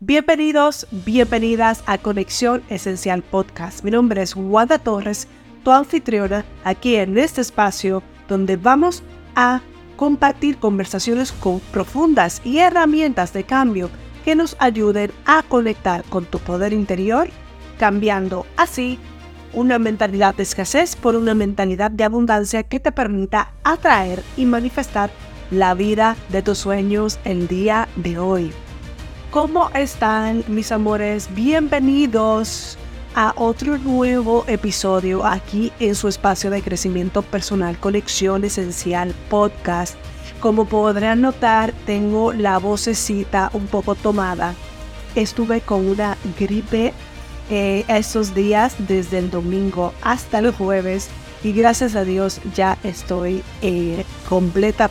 Bienvenidos, bienvenidas a Conexión Esencial Podcast. Mi nombre es Wanda Torres, tu anfitriona, aquí en este espacio donde vamos a compartir conversaciones con profundas y herramientas de cambio que nos ayuden a conectar con tu poder interior, cambiando así una mentalidad de escasez por una mentalidad de abundancia que te permita atraer y manifestar la vida de tus sueños el día de hoy. ¿Cómo están mis amores? Bienvenidos a otro nuevo episodio aquí en su espacio de crecimiento personal, Conexión Esencial Podcast. Como podrán notar, tengo la vocecita un poco tomada. Estuve con una gripe eh, estos días desde el domingo hasta el jueves y gracias a Dios ya estoy eh, completa,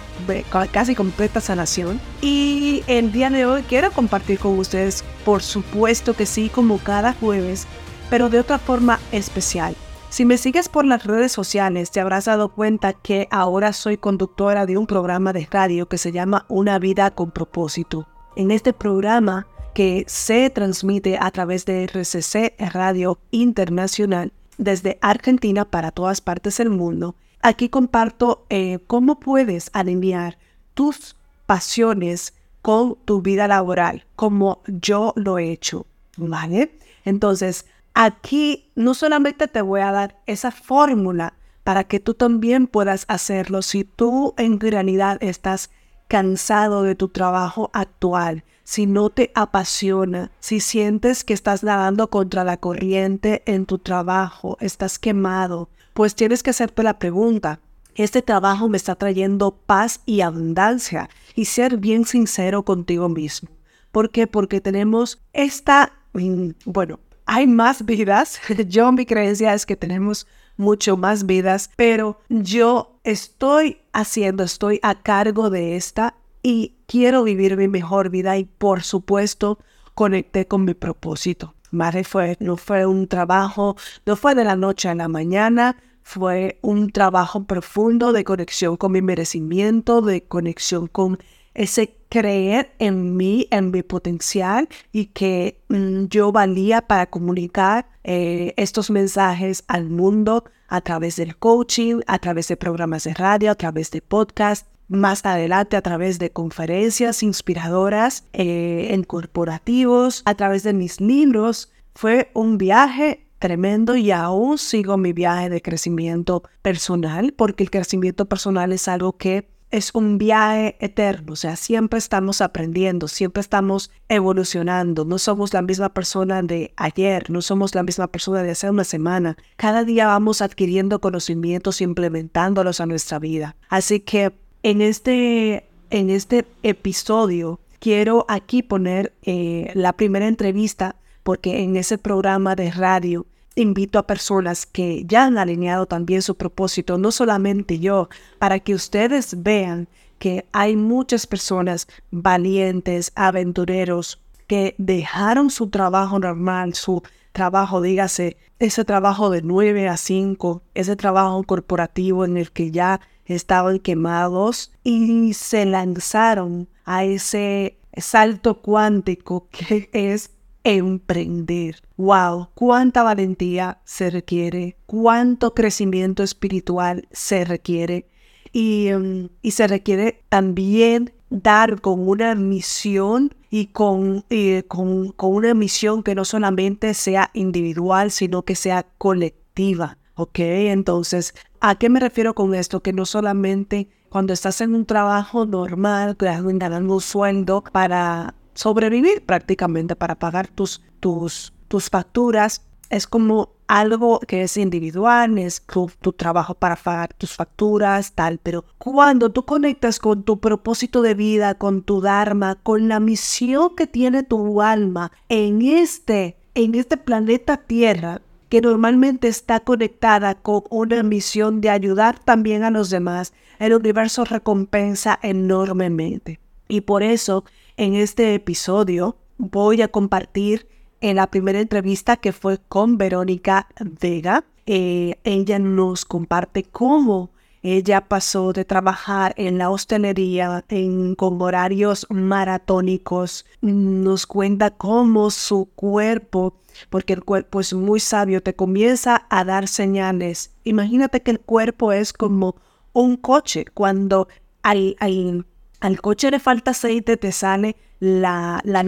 casi completa sanación. Y el día de hoy quiero compartir con ustedes, por supuesto que sí, como cada jueves, pero de otra forma especial. Si me sigues por las redes sociales, te habrás dado cuenta que ahora soy conductora de un programa de radio que se llama Una vida con propósito. En este programa, que se transmite a través de RCC Radio Internacional, desde Argentina para todas partes del mundo. Aquí comparto eh, cómo puedes alinear tus pasiones con tu vida laboral, como yo lo he hecho, ¿vale? Entonces, aquí no solamente te voy a dar esa fórmula para que tú también puedas hacerlo si tú en realidad estás cansado de tu trabajo actual, si no te apasiona, si sientes que estás nadando contra la corriente en tu trabajo, estás quemado, pues tienes que hacerte la pregunta, ¿este trabajo me está trayendo paz y abundancia? Y ser bien sincero contigo mismo. ¿Por qué? Porque tenemos esta, mm, bueno, hay más vidas. Yo mi creencia es que tenemos mucho más vidas, pero yo estoy haciendo, estoy a cargo de esta y quiero vivir mi mejor vida y por supuesto conecté con mi propósito. Madre fue, no fue un trabajo, no fue de la noche a la mañana, fue un trabajo profundo de conexión con mi merecimiento, de conexión con ese creer en mí, en mi potencial y que mm, yo valía para comunicar eh, estos mensajes al mundo a través del coaching, a través de programas de radio, a través de podcast, más adelante a través de conferencias inspiradoras eh, en corporativos, a través de mis libros. Fue un viaje tremendo y aún sigo mi viaje de crecimiento personal, porque el crecimiento personal es algo que es un viaje eterno, o sea, siempre estamos aprendiendo, siempre estamos evolucionando, no somos la misma persona de ayer, no somos la misma persona de hace una semana, cada día vamos adquiriendo conocimientos implementándolos a nuestra vida. Así que en este, en este episodio quiero aquí poner eh, la primera entrevista porque en ese programa de radio invito a personas que ya han alineado también su propósito, no solamente yo, para que ustedes vean que hay muchas personas valientes, aventureros, que dejaron su trabajo normal, su trabajo, dígase, ese trabajo de 9 a 5, ese trabajo corporativo en el que ya estaban quemados y se lanzaron a ese salto cuántico que es emprender. ¡Wow! ¿Cuánta valentía se requiere? ¿Cuánto crecimiento espiritual se requiere? Y, um, y se requiere también dar con una misión y con, con, con una misión que no solamente sea individual, sino que sea colectiva. ¿Ok? Entonces, ¿a qué me refiero con esto? Que no solamente cuando estás en un trabajo normal, ganando un sueldo para sobrevivir prácticamente, para pagar tus, tus, tus facturas, es como algo que es individual, es tu, tu, trabajo para pagar tus facturas, tal, pero cuando tú conectas con tu propósito de vida, con tu Dharma, con la misión que tiene tu alma en este, en este planeta Tierra, que normalmente está conectada con una misión de ayudar también a los demás, el universo recompensa enormemente. Y por eso, en este episodio, voy a compartir en la primera entrevista que fue con Verónica Vega. Eh, ella nos comparte cómo Ella pasó de trabajar en la hostelería en, con horarios maratónicos. Nos cuenta cómo su cuerpo, porque el cuerpo es muy sabio, te comienza a dar señales. Imagínate que el cuerpo es como un coche. Cuando al, al, al coche le falta aceite, te sale la, la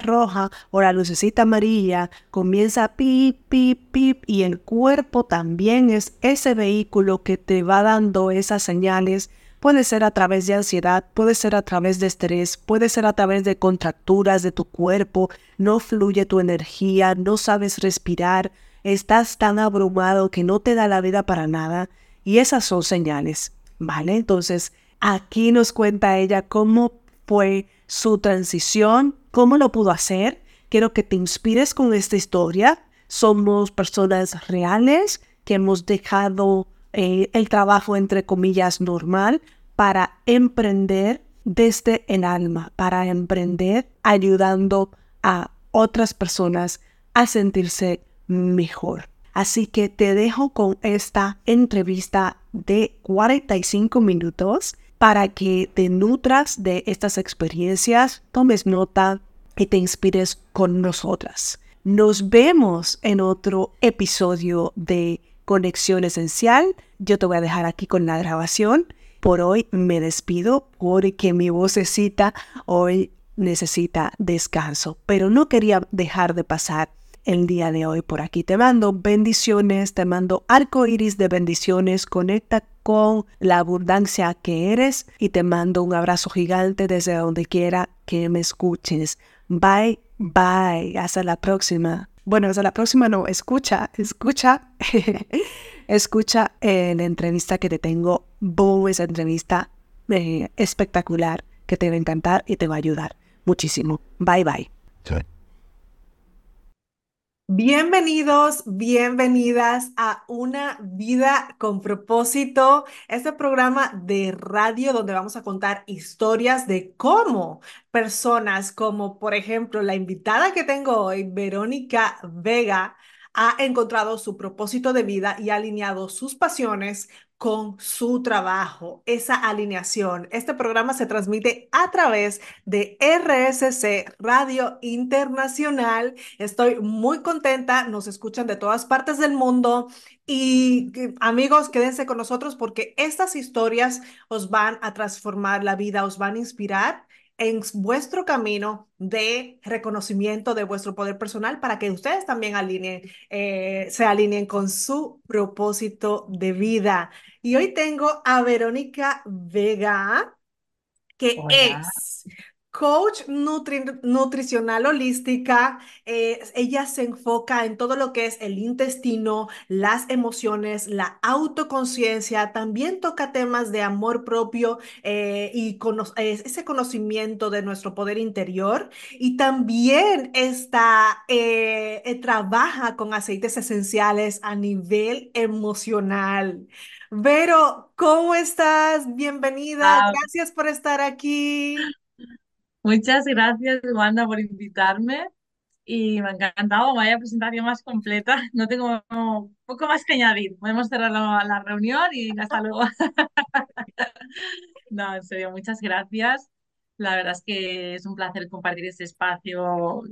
roja o la lucecita amarilla, comienza a pip, pip, pip, y el cuerpo también es ese vehículo que te va dando esas señales. Puede ser a través de ansiedad, puede ser a través de estrés, puede ser a través de contracturas de tu cuerpo, no fluye tu energía, no sabes respirar, estás tan abrumado que no te da la vida para nada. Y esas son señales, ¿vale? Entonces, aquí nos cuenta ella cómo fue su transición, cómo lo pudo hacer. Quiero que te inspires con esta historia. Somos personas reales que hemos dejado eh, el trabajo, entre comillas, normal para emprender desde el alma, para emprender ayudando a otras personas a sentirse mejor. Así que te dejo con esta entrevista de 45 minutos para que te nutras de estas experiencias, tomes nota y te inspires con nosotras. Nos vemos en otro episodio de Conexión Esencial. Yo te voy a dejar aquí con la grabación. Por hoy me despido porque mi vocecita hoy necesita descanso, pero no quería dejar de pasar el día de hoy por aquí. Te mando bendiciones, te mando arco iris de bendiciones. Conecta con la abundancia que eres y te mando un abrazo gigante desde donde quiera que me escuches. Bye, bye. Hasta la próxima. Bueno, hasta la próxima no, escucha, escucha, escucha la entrevista que te tengo. Boom, esa entrevista eh, espectacular que te va a encantar y te va a ayudar muchísimo. Bye, bye. Bienvenidos, bienvenidas a Una vida con propósito, este programa de radio donde vamos a contar historias de cómo personas como, por ejemplo, la invitada que tengo hoy, Verónica Vega, ha encontrado su propósito de vida y ha alineado sus pasiones con su trabajo, esa alineación. Este programa se transmite a través de RSC Radio Internacional. Estoy muy contenta, nos escuchan de todas partes del mundo y amigos, quédense con nosotros porque estas historias os van a transformar la vida, os van a inspirar en vuestro camino de reconocimiento de vuestro poder personal para que ustedes también alineen, eh, se alineen con su propósito de vida. Y hoy tengo a Verónica Vega, que es coach nutricional holística. Eh, ella se enfoca en todo lo que es el intestino, las emociones, la autoconciencia. También toca temas de amor propio eh, y ese conocimiento de nuestro poder interior. Y también está, eh, trabaja con aceites esenciales a nivel emocional. Vero, ¿cómo estás? Bienvenida. Ah, Gracias por estar aquí. Muchas gracias, Wanda, por invitarme y me ha encantado. Vaya presentación más completa. No tengo poco más que añadir. Podemos cerrar la, la reunión y hasta luego. No, en serio, muchas gracias. La verdad es que es un placer compartir este espacio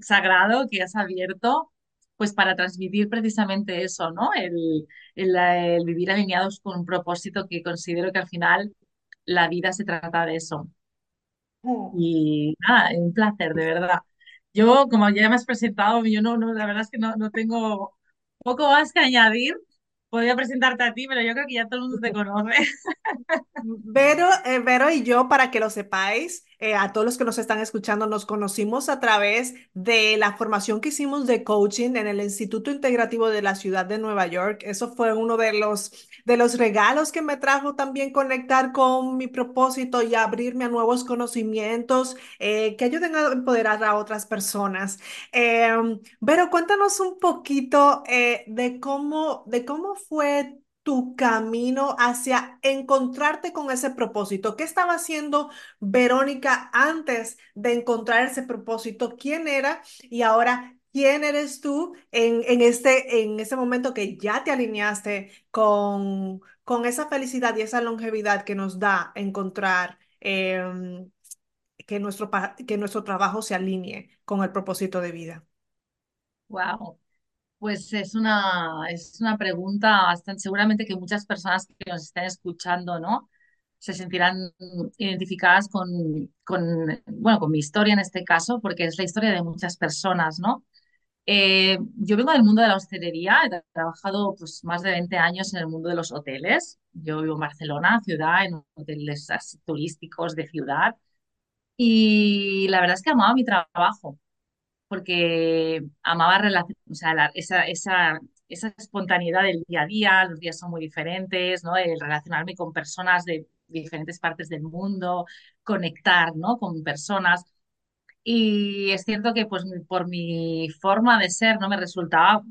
sagrado que has abierto, pues para transmitir precisamente eso, ¿no? El, el, el vivir alineados con un propósito que considero que al final la vida se trata de eso. Y nada, un placer, de verdad. Yo, como ya me has presentado, yo no, no, la verdad es que no, no tengo poco más que añadir. Podría presentarte a ti, pero yo creo que ya todo el mundo te conoce. Vero, eh, Vero y yo, para que lo sepáis, eh, a todos los que nos están escuchando, nos conocimos a través de la formación que hicimos de coaching en el Instituto Integrativo de la Ciudad de Nueva York. Eso fue uno de los, de los regalos que me trajo también conectar con mi propósito y abrirme a nuevos conocimientos eh, que ayuden a empoderar a otras personas. Em, Vero, cuéntanos un poquito de cómo, de cómo fue tu camino hacia encontrarte con ese propósito? ¿Qué estaba haciendo Verónica antes de encontrar ese propósito? ¿Quién era? Y ahora, quién eres tú en, en este, en momento que ya te alineaste con, con esa felicidad y esa longevidad que nos da encontrar em, que nuestro, que nuestro trabajo se alinee con el propósito de vida. Wow. Pues es una, es una pregunta bastante, seguramente que muchas personas que nos estén escuchando, ¿no? Se sentirán identificadas con, con, bueno, con mi historia en este caso, porque es la historia de muchas personas, ¿no? Eh, yo vengo del mundo de la hostelería, he trabajado pues más de 20 años en el mundo de los hoteles. Yo vivo en Barcelona, ciudad, en hoteles turísticos de ciudad, y la verdad es que amaba mi trabajo porque amaba o sea, la- esa, esa, esa espontaneidad del día a día, los días son muy diferentes, ¿no? El relacionarme con personas de diferentes partes del mundo, conectar, ¿no? Con personas. Y es cierto que pues por mi forma de ser no me resultaba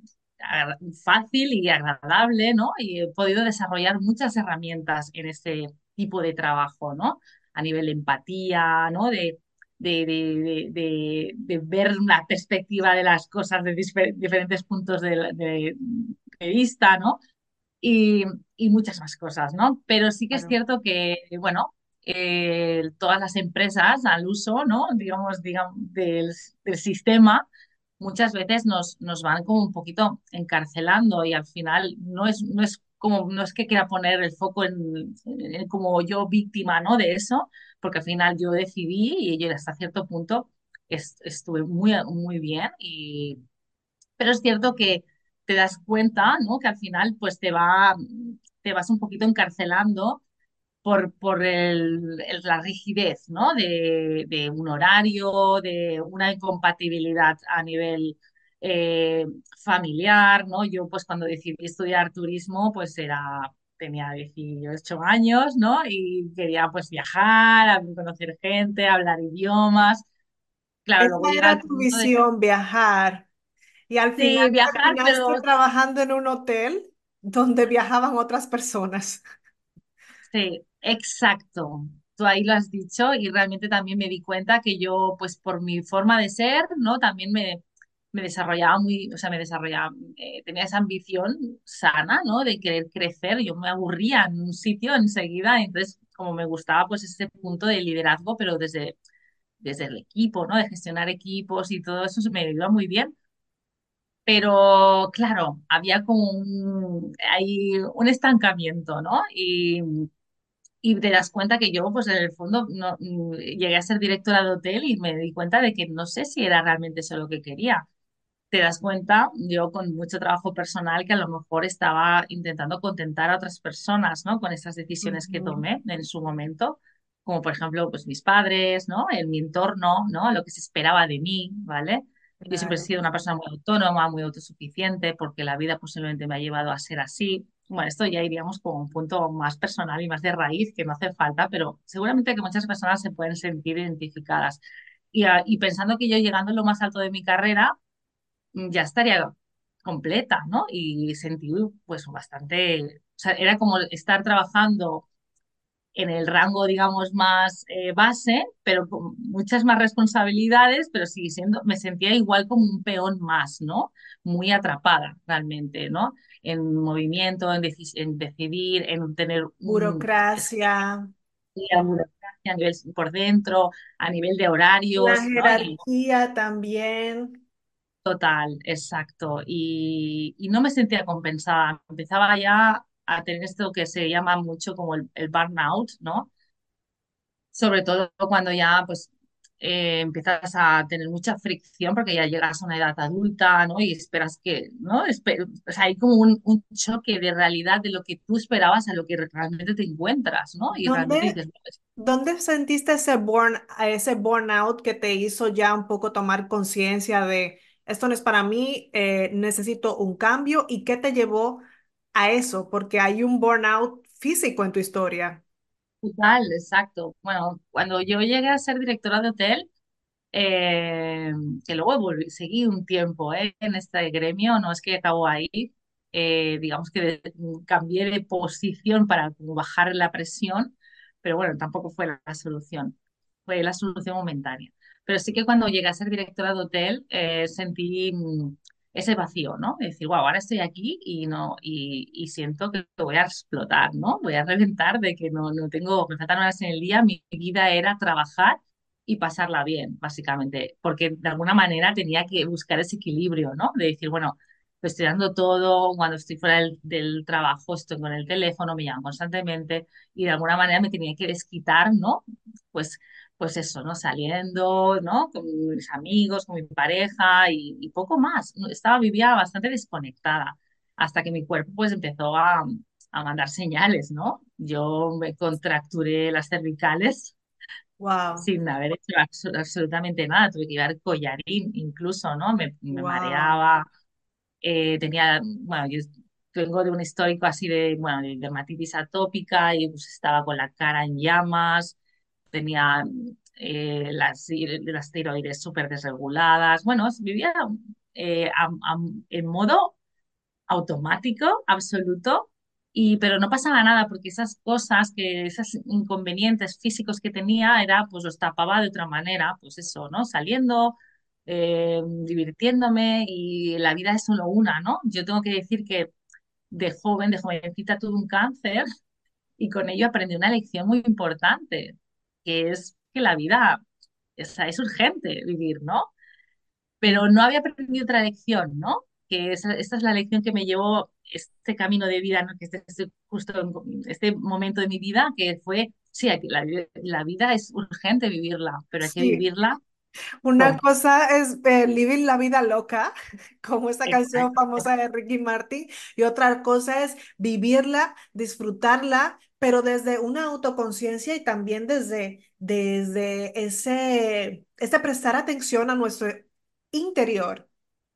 fácil y agradable, ¿no? Y he podido desarrollar muchas herramientas en este tipo de trabajo, ¿no? A nivel de empatía, ¿no? De, de, de, de, ver una perspectiva de las cosas de diferentes puntos de, vista, ¿no? y, y muchas más cosas, ¿no? Pero sí que es cierto que, bueno, eh, todas las empresas al uso, ¿no? Digamos, digamos del, del sistema, muchas veces nos, nos van como un poquito encarcelando y al final no es, no es como, no es que quiera poner el foco en, en como yo víctima, ¿no? De eso, porque al final yo decidí y yo hasta cierto punto est- estuve muy, muy bien y pero es cierto que te das cuenta, ¿no? Que al final pues te va, te vas un poquito encarcelando por, por el- la rigidez, ¿no? De, de un horario, de una incompatibilidad a nivel eh, familiar, ¿no? Yo pues cuando decidí estudiar turismo pues era, tenía 18 años, ¿no? Y quería pues viajar, conocer gente, hablar idiomas. Claro, Esa era tu de visión, viajar. Y al final sí, viajar, terminaste pero trabajando en un hotel donde viajaban otras personas. Sí, exacto. Tú ahí lo has dicho y realmente también me di cuenta que yo, pues por mi forma de ser, ¿no? También me, me desarrollaba muy, o sea, me desarrollaba, eh, tenía esa ambición sana, ¿no? De querer crecer. Yo me aburría en un sitio enseguida, entonces como me gustaba pues ese punto de liderazgo, pero desde, desde el equipo, ¿no? De gestionar equipos y todo eso me iba muy bien. Pero claro, había como un, hay un estancamiento, ¿no? Y y te das cuenta que yo, pues en el fondo, no, llegué a ser directora de hotel y me di cuenta de que no sé si era realmente eso lo que quería. Te das cuenta, yo con mucho trabajo personal, que a lo mejor estaba intentando contentar a otras personas, ¿no? Con esas decisiones que tomé en su momento, como por ejemplo, pues mis padres, ¿no? En mi entorno, ¿no? Lo que se esperaba de mí, ¿vale? Yo siempre he Claro. sido una persona muy autónoma, muy autosuficiente, porque la vida posiblemente me ha llevado a ser así. Bueno, esto ya iríamos con un punto más personal y más de raíz, que no hace falta, pero seguramente que muchas personas se pueden sentir identificadas. Y, a- y pensando que yo llegando a lo más alto de mi carrera, ya estaría completa, ¿no? Y sentí pues bastante, o sea, era como estar trabajando en el rango, digamos, más eh, base, pero con muchas más responsabilidades, pero sigue siendo, me sentía igual como un peón más, ¿no? Muy atrapada realmente, ¿no? En movimiento, en, deci- en decidir, en tener un Burocracia, esquema, burocracia a nivel por dentro, a nivel de la horarios, ¿no? Y jerarquía también. Total, exacto. Y, y no me sentía compensada. Empezaba ya a tener esto que se llama mucho como el, el burnout, ¿no? Sobre todo cuando ya pues eh, empiezas a tener mucha fricción porque ya llegas a una edad adulta, ¿no? Y esperas que, ¿no? Espe- o sea, hay como un, un choque de realidad de lo que tú esperabas a lo que realmente te encuentras, ¿no? Y realmente ¿Dónde, dices, dónde sentiste ese burn, ese burnout que te hizo ya un poco tomar conciencia de esto no es para mí, eh, necesito un cambio? ¿Y qué te llevó a eso? Porque hay un burnout físico en tu historia. total, exacto. Bueno, cuando yo llegué a ser directora de hotel, eh, que luego seguí un tiempo eh, en este gremio, no es que acabó ahí, digamos que de- cambié de posición para bajar la presión, pero bueno, tampoco fue la solución, fue la solución momentánea. Pero sí que cuando llegué a ser directora de hotel eh, sentí mm, ese vacío, ¿no? De decir, wow, ahora estoy aquí y no y, siento que voy a explotar, ¿no? Voy a reventar de que no, no tengo, me faltan horas en el día, mi vida era trabajar y pasarla bien, básicamente, porque de alguna manera tenía que buscar ese equilibrio, ¿no? De decir, bueno, pues estoy dando todo, cuando estoy fuera del, del trabajo estoy con el teléfono, me llaman constantemente y de alguna manera me tenía que desquitar, ¿no? Pues pues eso, ¿no? Saliendo, ¿no? Con mis amigos, con mi pareja y, y poco más. Estaba, vivía bastante desconectada hasta que mi cuerpo pues empezó a, a mandar señales, ¿no? Yo me contracturé las cervicales Wow, sin haber hecho abso- absolutamente nada. Tuve que llevar collarín incluso, ¿no? Me, me wow, mareaba, eh, tenía, bueno, yo vengo de un histórico así de, bueno, de dermatitis atópica y pues estaba con la cara en llamas, tenía eh, las, las tiroides súper desreguladas. Bueno, vivía eh, en modo automático, absoluto, y, pero no pasaba nada porque esas cosas, que esos inconvenientes físicos que tenía, era, pues los tapaba de otra manera, pues eso, ¿no? Saliendo, eh, divirtiéndome y la vida es solo una, ¿no? Yo tengo que decir que de joven, de jovencita tuve un cáncer y con ello aprendí una lección muy importante, que es que la vida es, es urgente vivir, ¿no? pero no había aprendido otra lección, ¿no? Que esa- esta es la lección que me llevó este camino de vida, ¿no? Que este, este- justo este momento de mi vida, que fue, sí, la, la vida es urgente vivirla, pero hay que vivirla Una cosa es eh, Living la vida loca, como esta canción famosa de Ricky Martin, y otra cosa es vivirla, disfrutarla, pero desde una autoconciencia y también desde, desde ese, ese prestar atención a nuestro interior.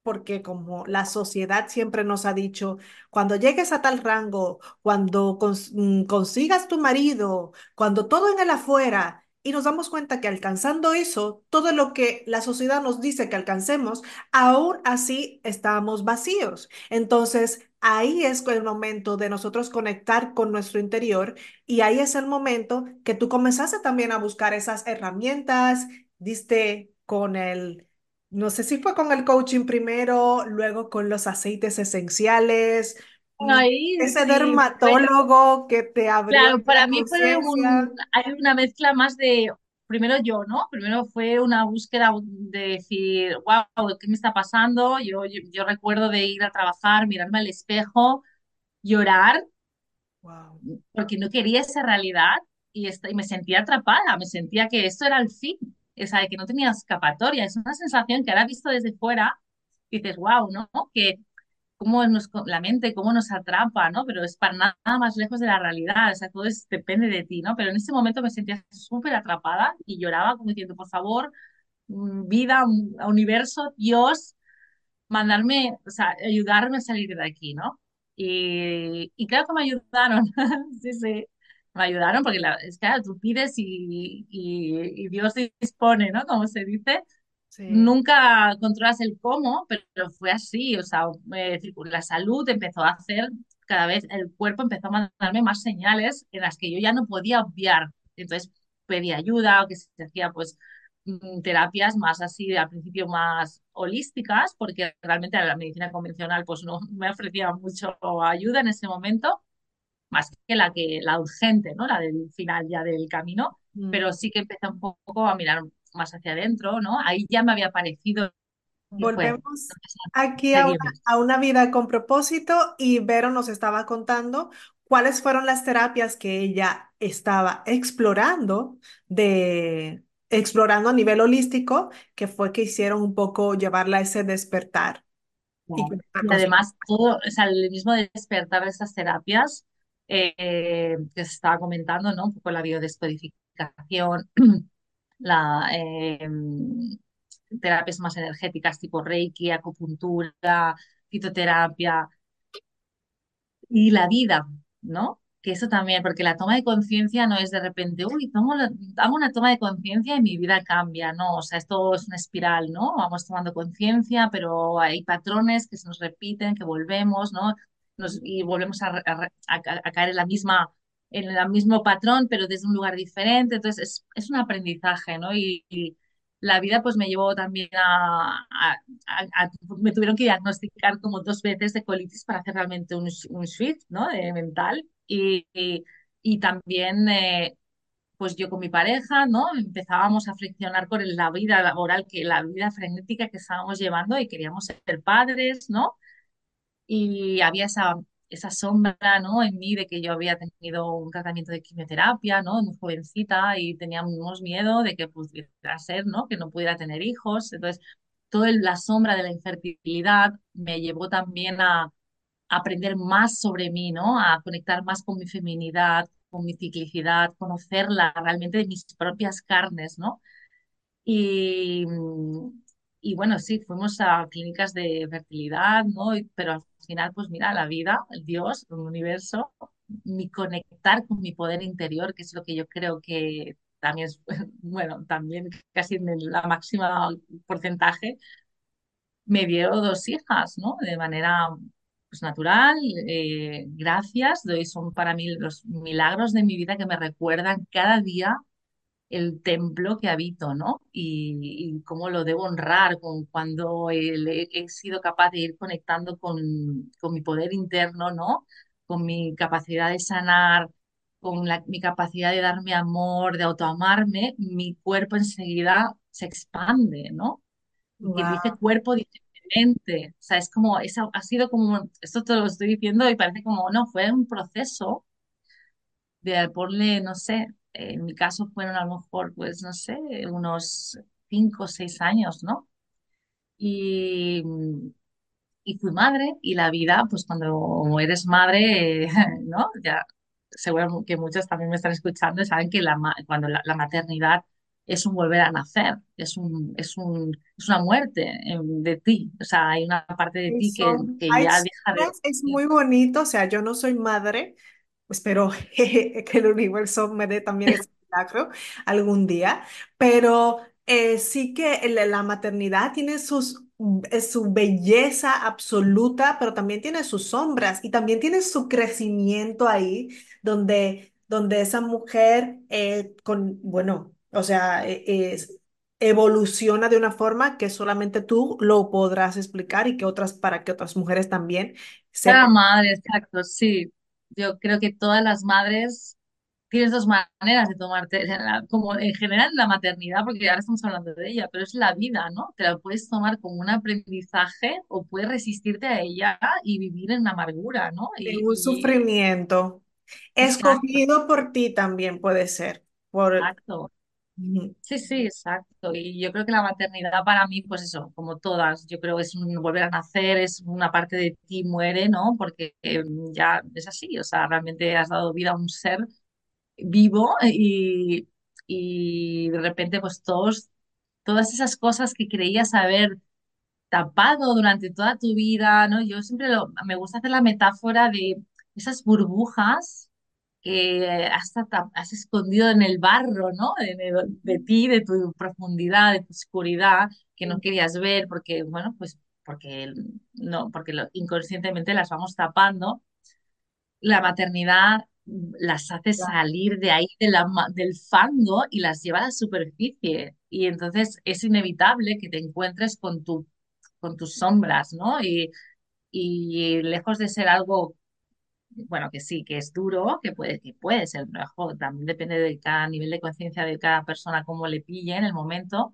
Porque como la sociedad siempre nos ha dicho, cuando llegues a tal rango, cuando mm, consigas tu marido, cuando todo en el afuera, y nos damos cuenta que alcanzando eso, todo lo que la sociedad nos dice que alcancemos, aún así estamos vacíos. Entonces, ahí es el momento de nosotros conectar con nuestro interior y ahí es el momento que tú comenzaste también a buscar esas herramientas, diste con el, no sé si fue con el coaching primero, luego con los aceites esenciales, mm, Ahí ese sí, dermatólogo que te abrió claro, la para mí fue un, hay una mezcla más de, primero yo, ¿no? Primero fue una búsqueda de decir, wow, ¿qué me está pasando? Yo, yo, yo recuerdo de ir a trabajar, mirarme al espejo llorar Wow. porque no quería esa realidad y, esta- y me sentía atrapada, me sentía que esto era el fin, o sea, que no tenía escapatoria. Es una sensación que ahora visto desde fuera, dices, wow, ¿no? Que cómo nos, la mente, cómo nos atrapa, ¿no? Pero es para nada más lejos de la realidad, o sea, todo es- depende de ti, ¿no? Pero en ese momento me sentía súper atrapada y lloraba como diciendo, por favor, mm, vida, un- universo, Dios mandarme, o sea, ayudarme a salir de aquí, ¿no? Y, y claro que me ayudaron, sí, sí, me ayudaron porque la, es claro, tú pides y, y, y Dios dispone, ¿no? Como se dice. Sí. Nunca controlas el cómo, pero fue así, o sea, eh, la salud empezó a hacer, cada vez el cuerpo empezó a mandarme más señales en las que yo ya no podía obviar. Entonces pedí ayuda o que se hacía pues mm, terapias más así, al principio más holísticas, porque realmente la medicina convencional pues no me ofrecía mucho ayuda en ese momento, más que la que la urgente, ¿no? La del final ya del camino, Mm. pero sí que empecé un poco a mirar más hacia adentro, ¿no? Ahí ya me había parecido y fue, Volvemos aquí a una, a una vida con propósito y Vero nos estaba contando cuáles fueron las terapias que ella estaba explorando de explorando a nivel holístico, que fue que hicieron un poco llevarla a ese despertar y además, todo, o sea, el mismo despertar de esas terapias eh, que se estaba comentando, ¿no? Un poco la biodescodificación, la, eh, terapias más energéticas tipo Reiki, acupuntura, fitoterapia y la vida, ¿no? Que eso también, porque la toma de conciencia no es de repente, uy, tomo hago una toma de conciencia y mi vida cambia, ¿no? O sea, esto es una espiral, ¿no? Vamos tomando conciencia, pero hay patrones que se nos repiten, que volvemos, ¿no? Nos- y volvemos a caer en la misma, en el mismo patrón, pero desde un lugar diferente. Entonces, es, es un aprendizaje, ¿no? Y, la vida pues me llevó también a, a- a- a- me tuvieron que diagnosticar como dos veces de colitis para hacer realmente un, un switch, ¿no? De mental. Y, y, y también, eh, pues yo con mi pareja, ¿no? Empezábamos a friccionar con la vida laboral, que la vida frenética que estábamos llevando y queríamos ser padres, ¿no? y había esa, esa sombra, ¿no? en mí de que yo había tenido un tratamiento de quimioterapia, ¿no? Muy jovencita y teníamos miedo de que pudiera ser, ¿no? Que no pudiera tener hijos. Entonces, toda la sombra de la infertilidad me llevó también a, aprender más sobre mí, ¿no? A conectar más con mi feminidad, con mi ciclicidad, conocerla realmente de mis propias carnes, ¿no? Y, y bueno, sí, fuimos a clínicas de fertilidad, ¿no? Pero al final, pues mira, la vida, el Dios, el universo, mi conectar con mi poder interior, que es lo que yo creo que también es, bueno, también casi en la máxima porcentaje, me dio dos hijas, ¿no? De manera pues, natural, eh, gracias, doy, son para mí los milagros de mi vida que me recuerdan cada día el templo que habito, ¿no? Y, y cómo lo debo honrar con, cuando he, he sido capaz de ir conectando con, con mi poder interno, ¿no? Con mi capacidad de sanar, con la- mi capacidad de darme amor, de autoamarme, mi cuerpo enseguida se expande, ¿no? Y dice cuerpo dice mente. O sea, es como, esa, ha sido como, esto te lo estoy diciendo y parece como, no, fue un proceso de ponle, no sé, en mi caso fueron a lo mejor, pues, no sé, unos cinco o seis años, ¿no? Y, y fui madre y la vida, pues cuando eres madre, eh, ¿no? Ya seguro que muchos también me están escuchando y saben que la, cuando la, la maternidad es un volver a nacer, es un, es un, es una muerte eh, de ti, o sea, hay una parte de ti que, que ya deja de es muy bonito, o sea, yo no soy madre, espero que el universo me dé también ese milagro algún día, pero eh, sí que la la maternidad tiene sus, su belleza absoluta, pero también tiene sus sombras y también tiene su crecimiento ahí, donde, donde esa mujer eh, con, bueno, o sea, eh, es evoluciona de una forma que solamente tú lo podrás explicar y que otras, para que otras mujeres también sepan. madre, exacto, sí. Yo creo que todas las madres tienes dos maneras de tomarte, como en general la maternidad, porque ahora estamos hablando de ella, pero es la vida, ¿no? Te la puedes tomar como un aprendizaje o puedes resistirte a ella y vivir en amargura, ¿no? En Y, un sufrimiento exacto, escogido por ti también puede ser. Por, exacto. Sí, sí, exacto. Y yo creo que la maternidad para mí, pues eso, como todas, yo creo que es un volver a nacer, es una parte de ti muere, ¿no? Porque eh, ya es así, o sea, realmente has dado vida a un ser vivo y, y de repente pues todos, todas esas cosas que creías haber tapado durante toda tu vida, ¿no? Yo siempre me gusta hacer la metáfora de esas burbujas que has, tapa- has escondido en el barro, ¿no? De, de- ti, de tu profundidad, de tu oscuridad, que no querías ver porque, bueno, pues porque no, porque lo- inconscientemente las vamos tapando la maternidad las hace salir de ahí de la del fango y las lleva a la superficie. Y entonces es inevitable que te encuentres con tu, con tus sombras, ¿no? Y, y lejos de ser algo, bueno, que sí, que es duro, que puede, que puede ser, ojo, también depende de cada nivel de conciencia de cada persona, cómo le pille en el momento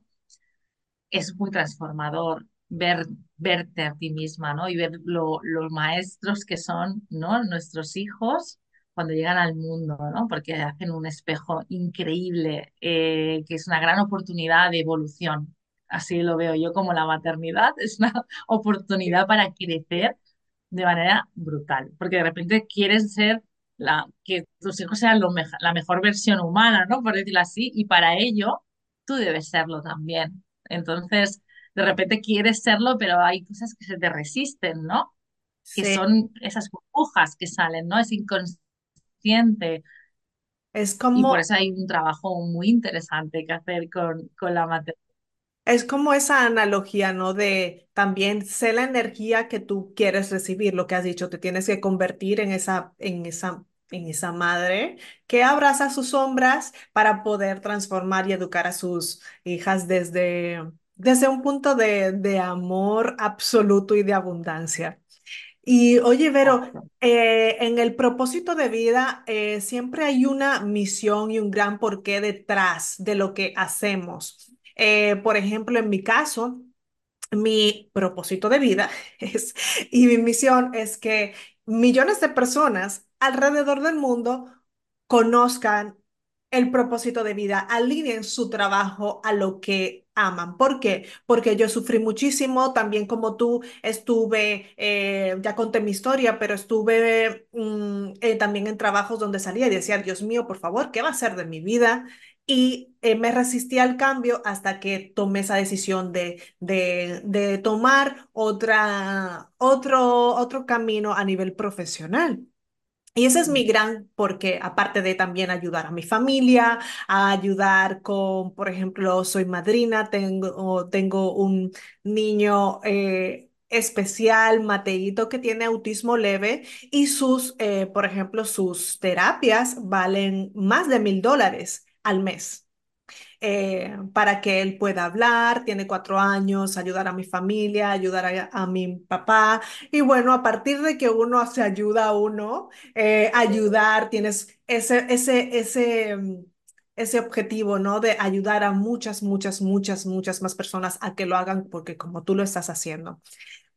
es muy transformador ver, verte a ti misma, ¿no? Y ver lo- los maestros que son, ¿no? Nuestros hijos cuando llegan al mundo, ¿no? Porque hacen un espejo increíble, eh, que es una gran oportunidad de evolución. Así lo veo yo como la maternidad, es una oportunidad para crecer de manera brutal, porque de repente quieres ser la, que tus hijos sean lo meja- la mejor versión humana, ¿no? Por decirlo así, y para ello tú debes serlo también. Entonces, de repente quieres serlo, pero hay cosas que se te resisten, ¿no? Que Sí, son esas burbujas que salen, ¿no? Es inconsciente es y como, por eso hay un trabajo muy interesante que hacer con, con la materia. Es como esa analogía, ¿no? De también sé la energía que tú quieres recibir, lo que has dicho, te tienes que convertir en esa, en esa en esa madre que abraza sus sombras para poder transformar y educar a sus hijas desde, desde un punto de, de amor absoluto y de abundancia. Y oye, Vero, eh, en el propósito de vida eh, siempre hay una misión y un gran porqué detrás de lo que hacemos. Eh, por ejemplo, en mi caso, mi propósito de vida es, y mi misión es que millones de personas alrededor del mundo conozcan el propósito de vida, alineen su trabajo a lo que aman. ¿Por qué? Porque yo sufrí muchísimo, también como tú estuve, eh, ya conté mi historia, pero estuve mm, eh, también en trabajos donde salía y decía, Dios mío, por favor, ¿qué va a ser de mi vida? Y eh, me resistí al cambio hasta que tomé esa decisión de, de, de tomar otra, otro, otro camino a nivel profesional. Y ese es mi gran porque, aparte de también ayudar a mi familia, a ayudar con, por ejemplo, soy madrina, tengo, tengo un niño eh, especial, Mateito, que tiene autismo leve y sus, eh, por ejemplo, sus terapias valen más de mil dólares al mes eh, para que él pueda hablar, tiene cuatro años, ayudar a mi familia, ayudar a, a mi papá. Y bueno, a partir de que uno se ayuda a uno, eh, ayudar, tienes ese, ese, ese, mm, ese objetivo, ¿no? De ayudar a muchas, muchas, muchas, muchas más personas a que lo hagan porque como tú lo estás haciendo.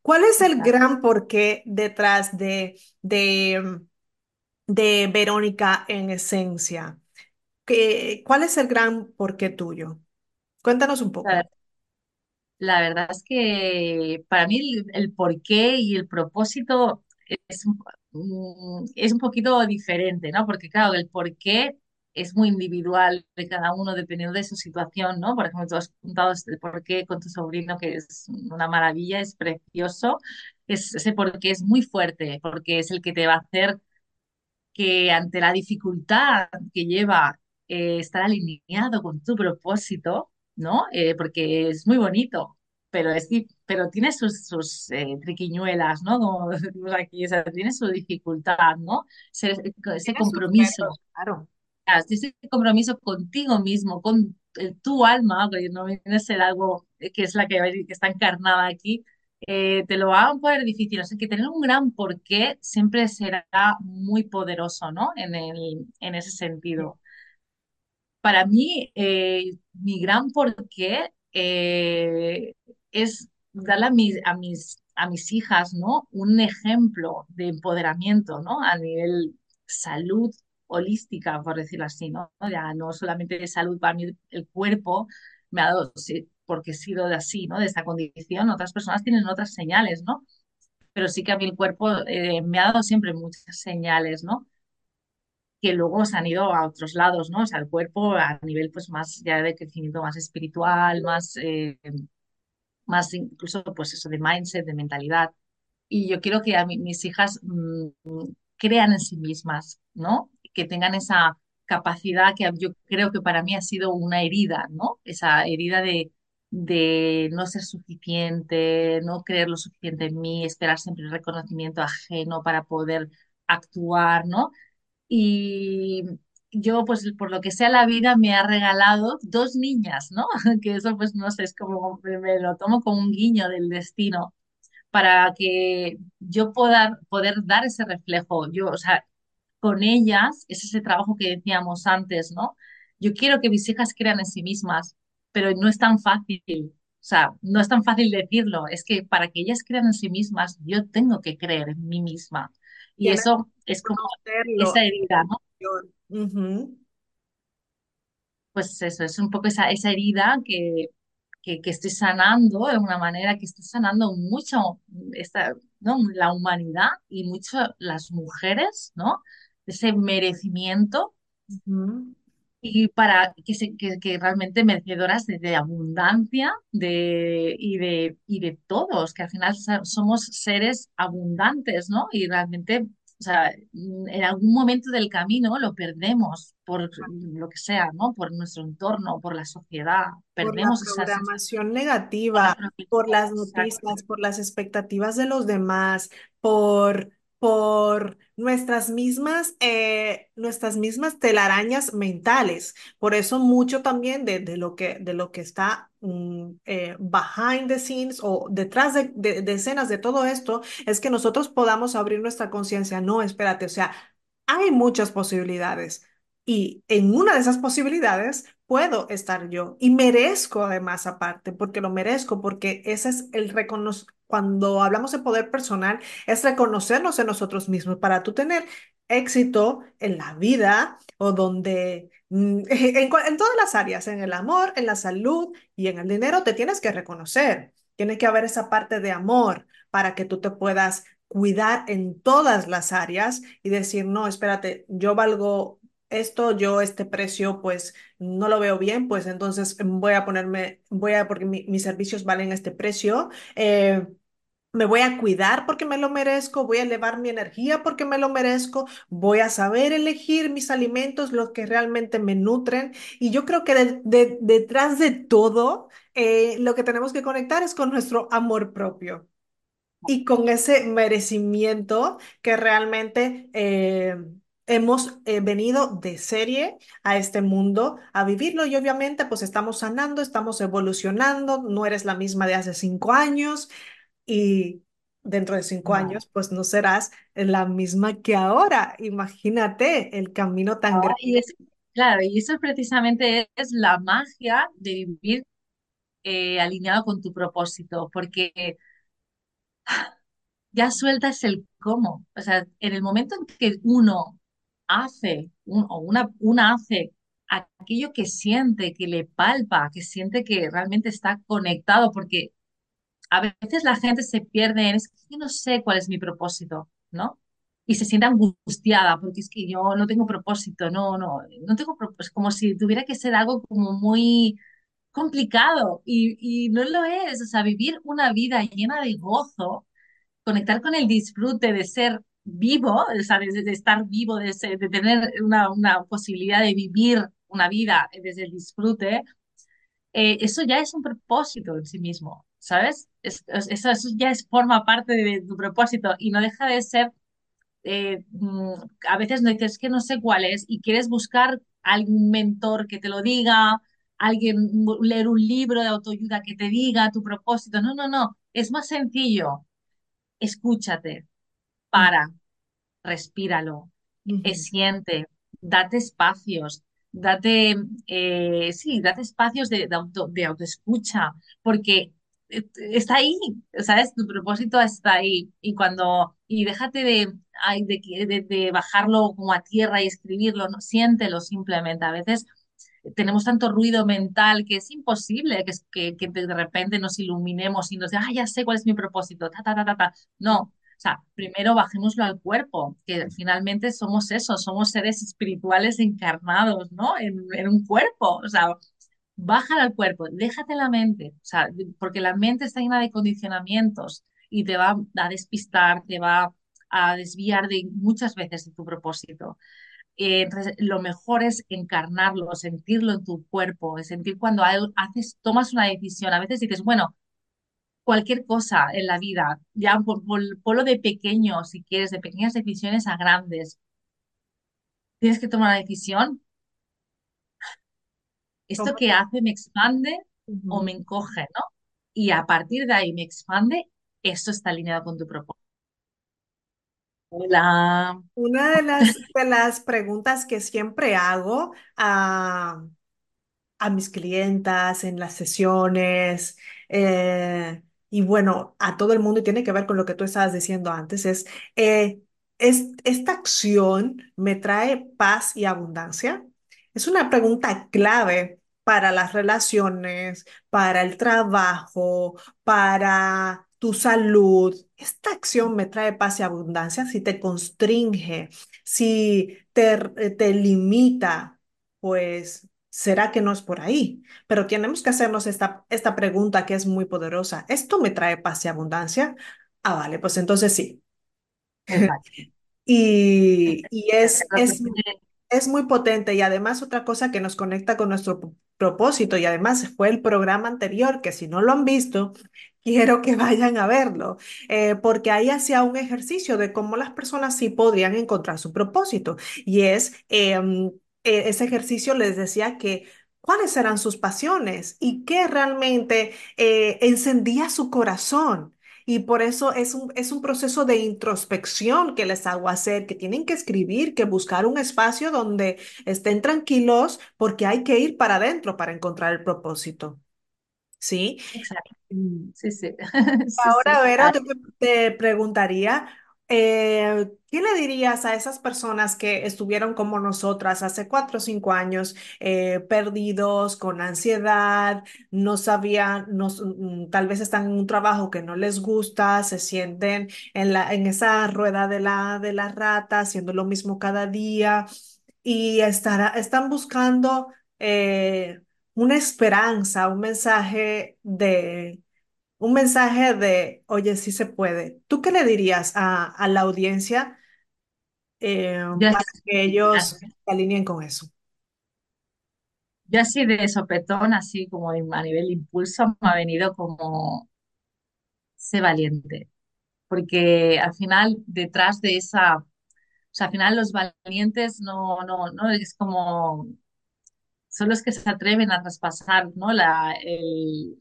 ¿Cuál es el Exacto. gran porqué detrás de, de, mm, de Verónica en esencia? ¿Qué- cuál es el gran porqué tuyo? Cuéntanos un poco. La verdad es que para mí el, porqué y el propósito es, mm, es un poquito diferente, ¿no? Porque claro, el porqué es muy individual de cada uno dependiendo de su situación, ¿no? Por ejemplo, tú has contado el porqué con tu sobrino, que es una maravilla, es precioso. Es, ese porqué es muy fuerte, porque es el que te va a hacer que ante la dificultad que lleva eh, estar alineado con tu propósito, ¿no? Eh, porque es muy bonito, pero, es, pero tiene sus, sus eh, triquiñuelas, ¿no? Como decimos aquí, o sea, tiene su dificultad, ¿no? Ese, compromiso, retos, claro. ah, ese compromiso contigo mismo, con tu alma, que no viene a ser algo que es la que, que está encarnada aquí, eh, te lo va a poner difícil. O sea, que tener un gran porqué siempre será muy poderoso, ¿no? En el, en ese sentido. Para mí, eh, mi gran porqué eh, es darle a mis, a mis, a mis hijas, ¿no? Un ejemplo de empoderamiento, ¿no? A nivel salud holística, por decirlo así, ¿no? Ya no solamente de salud para mí, el cuerpo me ha dado, sí, porque he sido de así, ¿no? De esta condición, otras personas tienen otras señales, ¿no? Pero sí que a mí el cuerpo eh, me ha dado siempre muchas señales, ¿no? Que luego se han ido a otros lados, ¿no? O sea, el cuerpo a nivel pues más ya de crecimiento más espiritual, más, eh, más incluso pues eso de mindset, de mentalidad. Y yo quiero que a mis hijas mm, crean en sí mismas, ¿no? Que tengan esa capacidad que yo creo que para mí ha sido una herida, ¿no? Esa herida de, de no ser suficiente, no creer lo suficiente en mí, esperar siempre el reconocimiento ajeno para poder actuar, ¿no? Y yo, pues por lo que sea la vida, me ha regalado dos niñas, ¿no? Que eso, pues no sé, es como, me, lo tomo como un guiño del destino para que yo pueda poder dar ese reflejo. Yo, o sea, con ellas, es ese trabajo que decíamos antes, ¿no? Yo quiero que mis hijas crean en sí mismas, pero no es tan fácil. O sea, no es tan fácil decirlo. Es que para que ellas crean en sí mismas, yo tengo que creer en mí misma. Y Tienes eso es como esa herida, ¿no? Pues eso, es un poco esa, esa herida que, que, que estoy sanando de una manera que estoy sanando mucho esta, ¿no? la humanidad y mucho las mujeres, ¿no? Ese merecimiento. Y para que, se, que, que realmente merecedoras de, de abundancia de, y, de, y de todos, que al final so- somos seres abundantes, ¿no? Y realmente, o sea, en algún momento del camino lo perdemos por lo que sea, ¿no? Por nuestro entorno, por la sociedad, Por la perdemos esa sensación programación la negativa, propia por las noticias, por las expectativas de los demás, por por nuestras mismas, eh, nuestras mismas telarañas mentales. Por eso mucho también de, de lo que, de lo que está mm, eh, behind the scenes o detrás de, de, de escenas de todo esto es que nosotros podamos abrir nuestra conciencia. No, espérate, o sea, hay muchas posibilidades. Y en una de esas posibilidades puedo estar yo y merezco además aparte, porque lo merezco, porque ese es el reconocimiento. Cuando hablamos de poder personal, es reconocernos en nosotros mismos para tú tener éxito en la vida o donde, mm, en, en todas las áreas, en el amor, en la salud y en el dinero, te tienes que reconocer. Tiene que haber esa parte de amor para que tú te puedas cuidar en todas las áreas y decir, no, espérate, yo valgo esto, yo este precio, pues no lo veo bien, pues entonces voy a ponerme, voy a, porque mi- mis servicios valen este precio. eh, me voy a cuidar porque me lo merezco, voy a elevar mi energía porque me lo merezco, voy a saber elegir mis alimentos, los que realmente me nutren. Y yo creo que de- de- detrás de todo, eh, lo que tenemos que conectar es con nuestro amor propio y con ese merecimiento que realmente eh, hemos eh, venido de serie a este mundo a vivirlo y obviamente pues estamos sanando, estamos evolucionando, no eres la misma de hace cinco años y dentro de cinco No. años pues no serás la misma que ahora. Imagínate el camino tan grande. Y es, claro, y eso precisamente es la magia de vivir eh, alineado con tu propósito, porque ya sueltas el cómo. O sea, en el momento en que uno hace, o una, una hace aquello que siente, que le palpa, que siente que realmente está conectado, porque a veces la gente se pierde en, es que yo no sé cuál es mi propósito, ¿no? Y se siente angustiada porque es que yo no tengo propósito, no, no, no tengo propósito, como si tuviera que ser algo como muy complicado y, y no lo es, o sea, vivir una vida llena de gozo conectar con el disfrute de ser vivo, sea, de, estar vivo, de, tener una, una posibilidad de vivir una vida desde el disfrute, eh, eso ya es un propósito en sí mismo, ¿sabes? Es- es- eso, eso ya es, forma parte de tu propósito y no deja de ser, eh, mm, a veces dices que no sé cuál es y quieres buscar algún mentor que te lo diga, alguien, leer un libro de autoayuda que te diga tu propósito. No, no, no, es más sencillo. Escúchate, para, respíralo, eh, siente, date espacios, date, eh, sí, date espacios de, de auto, de autoescucha, porque eh, está ahí, ¿sabes? Tu propósito está ahí. Y cuando, y déjate de, ay, de, que- de- de bajarlo como a tierra y escribirlo, no, siéntelo simplemente. A veces tenemos tanto ruido mental que es imposible que, que, que de repente nos iluminemos y nos diga, ah, ya sé cuál es mi propósito, ta, ta, ta, ta, ta. No, sea, primero bajémoslo al cuerpo, que finalmente somos eso, somos seres espirituales encarnados, ¿no? En, en un cuerpo, o sea, bájalo al cuerpo, déjate la mente, o sea, porque la mente está llena de condicionamientos y te va a despistar, te va a desviar de muchas veces de tu propósito. Eh, entonces, lo mejor es encarnarlo, sentirlo en tu cuerpo, sentir cuando haces, tomas una decisión. A veces dices, bueno, cualquier cosa en la vida, ya por, por, ponlo de pequeño, si quieres, de pequeñas decisiones a grandes. Tienes que tomar una decisión. ¿Esto que hace me expande o me encoge, ¿no? Y a partir de ahí me expande, eso está alineado con tu propósito. Hola. Una de las, de las preguntas que siempre hago a, a mis clientas en las sesiones eh, y bueno, a todo el mundo y tiene que ver con lo que tú estabas diciendo antes, es, eh, ¿es, ¿esta acción me trae paz y abundancia? Es una pregunta clave para las relaciones, para el trabajo, para tu salud. ¿Esta acción me trae paz y abundancia? Si te constringe, si te, te limita, pues ¿será que no es por ahí? Pero tenemos que hacernos esta, esta pregunta que es muy poderosa. ¿Esto me trae paz y abundancia? Ah, vale, pues entonces sí. Y, y es, es, es muy potente y además otra cosa que nos conecta con nuestro propósito y además fue el programa anterior, que si no lo han visto, quiero que vayan a verlo, eh, porque ahí hacía un ejercicio de cómo las personas sí podrían encontrar su propósito. Y es, em, eh, ese ejercicio les decía que cuáles eran sus pasiones y qué realmente eh, encendía su corazón. Y por eso es un, es un proceso de introspección que les hago hacer, que tienen que escribir, que buscar un espacio donde estén tranquilos, porque hay que ir para adentro para encontrar el propósito. ¿Sí? Exacto. Sí, sí, sí, sí. Ahora, Vero, te, te preguntaría, eh, ¿qué le dirías a esas personas que estuvieron como nosotras hace cuatro o cinco años, eh, perdidos, con ansiedad, no sabían, no, mm, tal vez están en un trabajo que no les gusta, se sienten en esa rueda de la, de la rata, haciendo lo mismo cada día y están buscando eh, una esperanza, un mensaje de un mensaje de, oye, sí se puede. ¿Tú qué le dirías a, a la audiencia eh, Yo para que ellos se alineen con eso? yo así de sopetón, así como a nivel de impulso, me ha venido como sé valiente, porque al final detrás de esa, o sea, al final los valientes no, no, no es como son los que se atreven a traspasar, ¿no? La, el,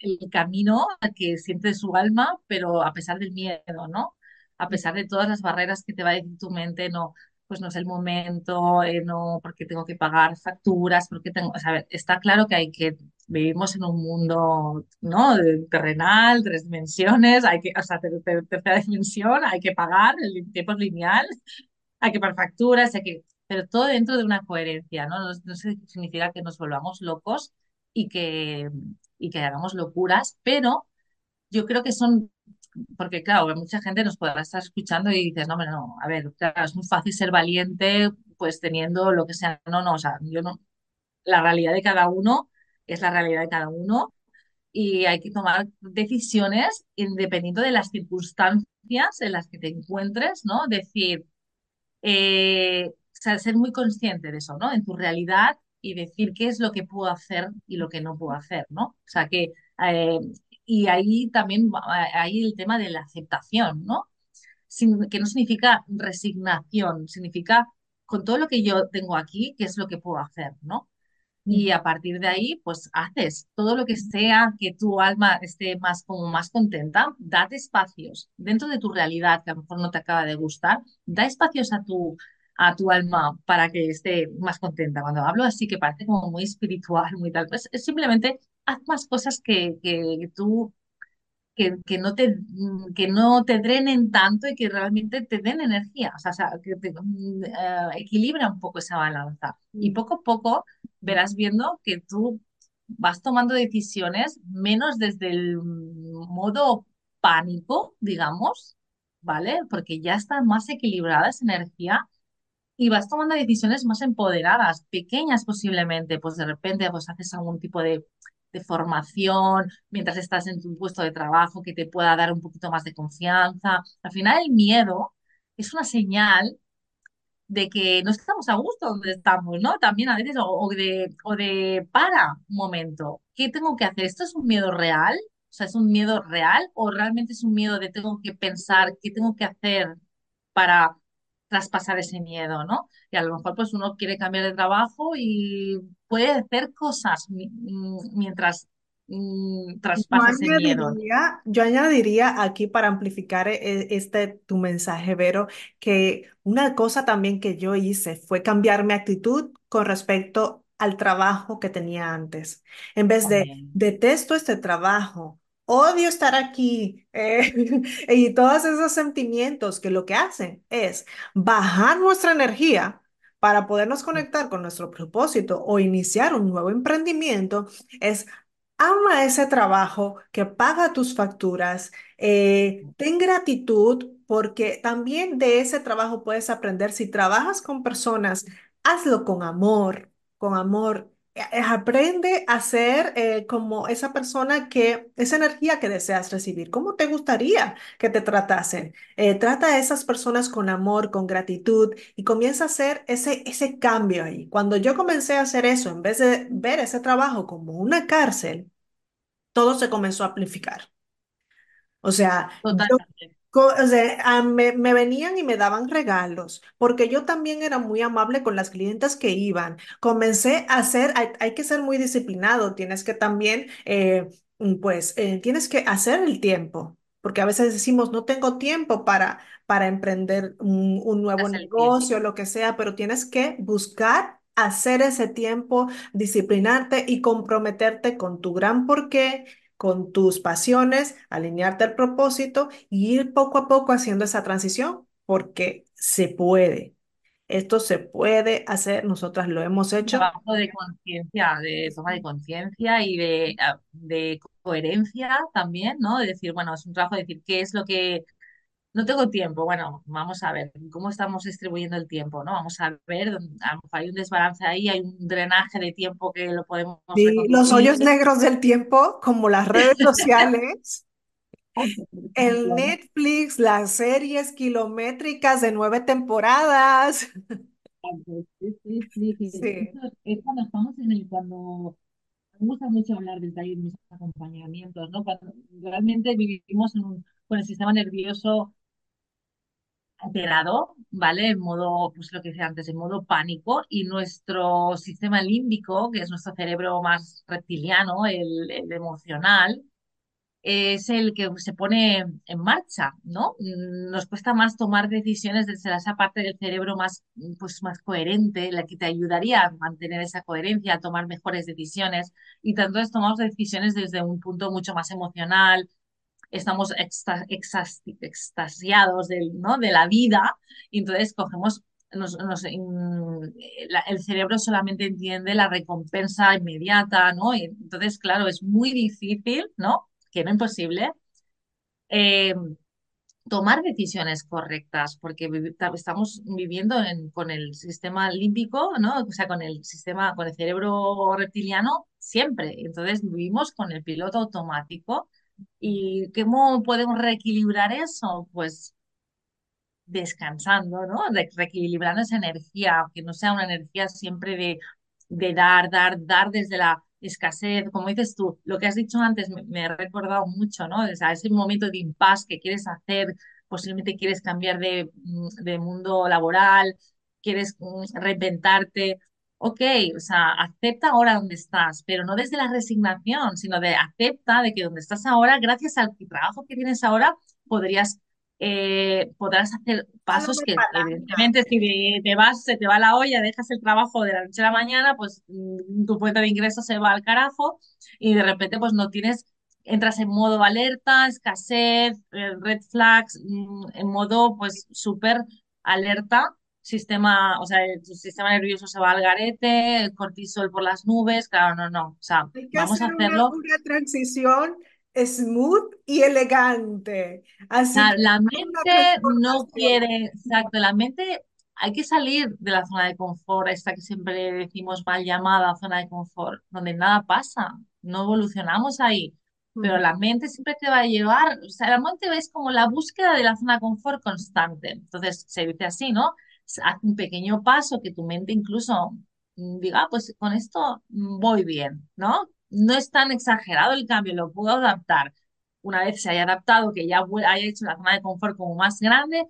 el camino que siente su alma, pero a pesar del miedo, ¿no? A pesar de todas las barreras que te va a decir tu mente, no, pues no es el momento, eh, no, porque tengo que pagar facturas, porque tengo, o sea, está claro que hay que, vivimos en un mundo, ¿no? Terrenal, tres dimensiones, hay que, o sea, ter- ter- tercera dimensión, hay que pagar, el tiempo es lineal, hay que pagar facturas, hay que, pero todo dentro de una coherencia. No, no significa que nos volvamos locos y que, y que hagamos locuras, pero yo creo que son, porque claro, mucha gente nos podrá estar escuchando y dices, no, hombre, no, a ver, claro, es muy fácil ser valiente, pues teniendo lo que sea, no, no, o sea, yo no, la realidad de cada uno es la realidad de cada uno y hay que tomar decisiones independiendo de las circunstancias en las que te encuentres, ¿no? Decir, eh, o sea, ser muy consciente de eso, ¿no? En tu realidad y decir qué es lo que puedo hacer y lo que no puedo hacer, ¿no? O sea, que, eh, y ahí también hay el tema de la aceptación, ¿no? Sin- que no significa resignación, significa con todo lo que yo tengo aquí, qué es lo que puedo hacer, ¿no? Y a partir de ahí, pues haces todo lo que sea que tu alma esté más como más contenta, date espacios dentro de tu realidad que a lo mejor no te acaba de gustar, da espacios a tu, a tu alma para que esté más contenta. Cuando hablo así que parece como muy espiritual, muy tal, pues es simplemente haz más cosas que, que tú que, que no te, mm, que no te drenen tanto y que realmente te den energía, o sea, que te, mm, eh, equilibra un poco esa balanza. Y poco a poco verás viendo que tú vas tomando decisiones menos desde el modo pánico, digamos, ¿vale? Porque ya está más equilibrada esa energía y vas tomando decisiones más empoderadas, pequeñas posiblemente, pues de repente pues haces algún tipo de, de formación mientras estás en tu puesto de trabajo que te pueda dar un poquito más de confianza. Al final el miedo es una señal de que no estamos a gusto donde estamos, ¿no? También a veces, o, de, o de, para un momento, ¿qué tengo que hacer? ¿Esto es un miedo real? O sea, ¿es un miedo real o realmente es un miedo de tengo que pensar qué tengo que hacer para traspasar ese miedo, ¿no? Y a lo mejor pues uno quiere cambiar de trabajo y puede hacer cosas mm, mientras mm, traspasa ese miedo. yo añadiría aquí para amplificar e- este tu mensaje, Vero, que una cosa también que yo hice fue cambiar mi actitud con respecto al trabajo que tenía antes. En vez de También. detesto este trabajo, odio estar aquí, eh, y todos esos sentimientos que lo que hacen es bajar nuestra energía para podernos conectar con nuestro propósito o iniciar un nuevo emprendimiento, es Ama ese trabajo que paga tus facturas. eh, ten gratitud porque también de ese trabajo puedes aprender. Si trabajas con personas, hazlo con amor, con amor. Eh, Aprende a ser eh, como esa persona que, esa energía que deseas recibir. ¿Cómo te gustaría que te tratasen? Eh, trata a esas personas con amor, con gratitud y comienza a hacer ese, ese cambio ahí. Cuando yo comencé a hacer eso, en vez de ver ese trabajo como una cárcel, todo se comenzó a amplificar. O sea, Totalmente. O sea, me, me venían y me daban regalos, porque yo también era muy amable con las clientas que iban. Comencé a hacer, hay, hay que ser muy disciplinado, tienes que también, eh, mm, pues, eh, tienes que hacer el tiempo, porque a veces decimos, no tengo tiempo para, para emprender un, un nuevo negocio, lo que sea, pero tienes que buscar hacer ese tiempo, disciplinarte y comprometerte con tu gran porqué con tus pasiones, alinearte al propósito y ir poco a poco haciendo esa transición, porque se puede. Esto se puede hacer, nosotras lo hemos hecho. trabajo de conciencia, de toma de conciencia y de, ah, de coherencia también, ¿no? De decir, bueno, es un trabajo de decir qué es lo que no tengo tiempo. Bueno, vamos a ver cómo estamos distribuyendo el tiempo, ¿no? Vamos a ver, a lo mejor hay un desbalance ahí, hay un drenaje de tiempo que lo podemos Sí, los hoyos negros del tiempo, como las redes sociales, el. Netflix, las series kilométricas de nueve temporadas. Sí, sí, sí, que Sí. esto es cuando estamos en el, cuando me gusta mucho hablar del taller de mis acompañamientos, ¿no? Cuando realmente vivimos en un- con el sistema nervioso alterado, ¿vale? En modo, pues lo que decía antes, en modo pánico, y nuestro sistema límbico, que es nuestro cerebro más reptiliano, el, emocional, es el que se pone en marcha, ¿no? Nos cuesta más tomar decisiones desde esa parte del cerebro más, pues, más coherente, la que te ayudaría a mantener esa coherencia, a tomar mejores decisiones. Y entonces tomamos decisiones desde un punto mucho más emocional, estamos extasiados del, ¿no? de la vida, y entonces cogemos, nos, mm, el cerebro solamente entiende la recompensa inmediata, ¿no? Y entonces, claro, es muy difícil, ¿no? Que no imposible, eh, tomar decisiones correctas, porque estamos viviendo en- con el sistema límbico, ¿no? O sea, con el sistema, con el cerebro reptiliano siempre. Entonces vivimos con el piloto automático. ¿Y cómo podemos reequilibrar eso? Pues descansando, ¿no? Re- reequilibrando esa energía, que no sea una energía siempre de, de dar, dar, dar desde la escasez. Como dices tú, lo que has dicho antes me, me ha recordado mucho, ¿no? O sea, ese momento de impasse que quieres hacer, posiblemente quieres cambiar de, mm, de mundo laboral, quieres mm, reinventarte. Ok, o sea, acepta ahora donde estás, pero no desde la resignación, sino de acepta de que donde estás ahora, gracias al trabajo que tienes ahora, podrías eh, podrás hacer pasos que, evidentemente, si te, te vas, se te va la olla, dejas el trabajo de la noche a la mañana, pues mm, tu fuente de ingresos se va al carajo y de repente, pues no tienes, entras en modo alerta, escasez, eh, red flags, mm, en modo, pues, súper alerta. Sistema, o sea, tu sistema nervioso se va al garete, el cortisol por las nubes, claro, no, no, o sea, Hay que vamos a hacer una, hacerlo una transición smooth y elegante. Así La, la una mente no quiere, exacto, la mente hay que salir de la zona de confort, esta que siempre decimos mal llamada zona de confort, donde nada pasa, no evolucionamos ahí, pero Ujú. la mente siempre te va a llevar, o sea, la mente es como la búsqueda de la zona de confort constante, entonces se dice así, ¿no? Haz un pequeño paso que tu mente incluso mm, diga, "Ah, pues con esto mm, voy bien, ¿no? No es tan exagerado el cambio, lo puedo adaptar una vez se haya adaptado, que ya haya hecho la zona de confort como más grande,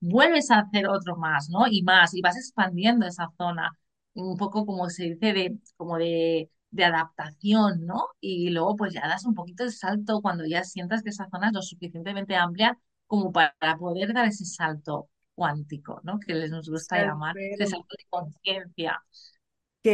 vuelves a hacer otro más, ¿no? Y más, y vas expandiendo esa zona, un poco como se dice, de, como de, de adaptación, ¿no? Y luego pues ya das un poquito de salto cuando ya sientas que esa zona es lo suficientemente amplia como para poder dar ese salto cuántico, ¿no? Que les nos gusta llamar, Espero salto de conciencia.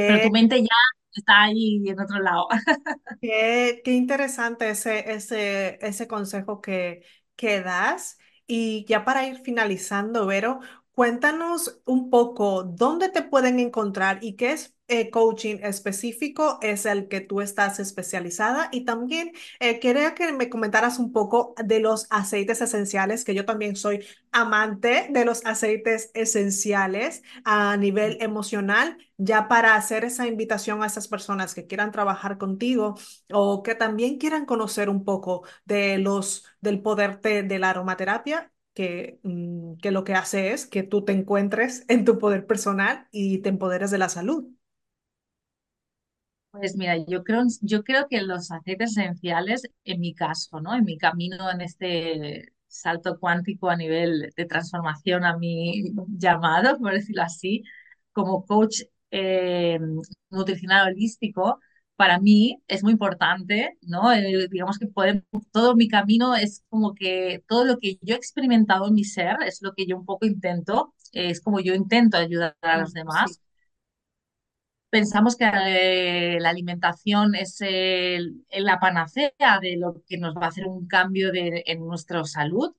Pero tu mente ya está ahí en otro lado. Qué, qué interesante ese, ese, ese consejo que, que das. Y ya para ir finalizando, Vero, cuéntanos un poco dónde te pueden encontrar y qué es eh, coaching específico es el que tú estás especializada. Y también eh, quería que me comentaras un poco de los aceites esenciales, que yo también soy amante de los aceites esenciales a nivel emocional, ya para hacer esa invitación a esas personas que quieran trabajar contigo o que también quieran conocer un poco de los, del poder de, de la aromaterapia, que, mm, que lo que hace es que tú te encuentres en tu poder personal y te empoderes de la salud. Pues mira, yo creo, yo creo que los aceites esenciales, en mi caso, ¿no? En mi camino en este salto cuántico a nivel de transformación a mi llamado, por decirlo así, como coach eh, nutricional holístico, para mí es muy importante, ¿no? Eh, digamos que todo mi camino es como que todo lo que yo he experimentado en mi ser es lo que yo un poco intento, es como yo intento ayudar a los Sí. Pensamos que eh, la alimentación es el- la panacea de lo que nos va a hacer un cambio en nuestra salud,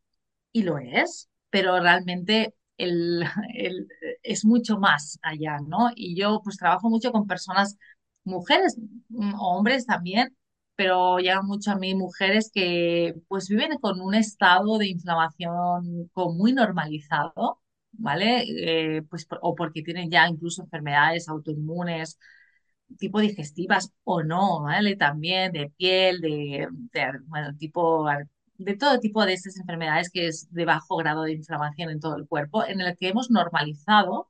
y lo es, pero realmente es mucho más allá, ¿no? Y yo pues trabajo mucho con personas, mujeres, mm, hombres también, pero llegan mucho a mí mujeres que pues viven con un estado de inflamación muy normalizado ¿vale? Eh, pues, o porque tienen ya incluso enfermedades autoinmunes, tipo digestivas o no, ¿vale? También de piel, de, de, bueno, tipo, de todo tipo de estas enfermedades que es de bajo grado de inflamación en todo el cuerpo, en el que hemos normalizado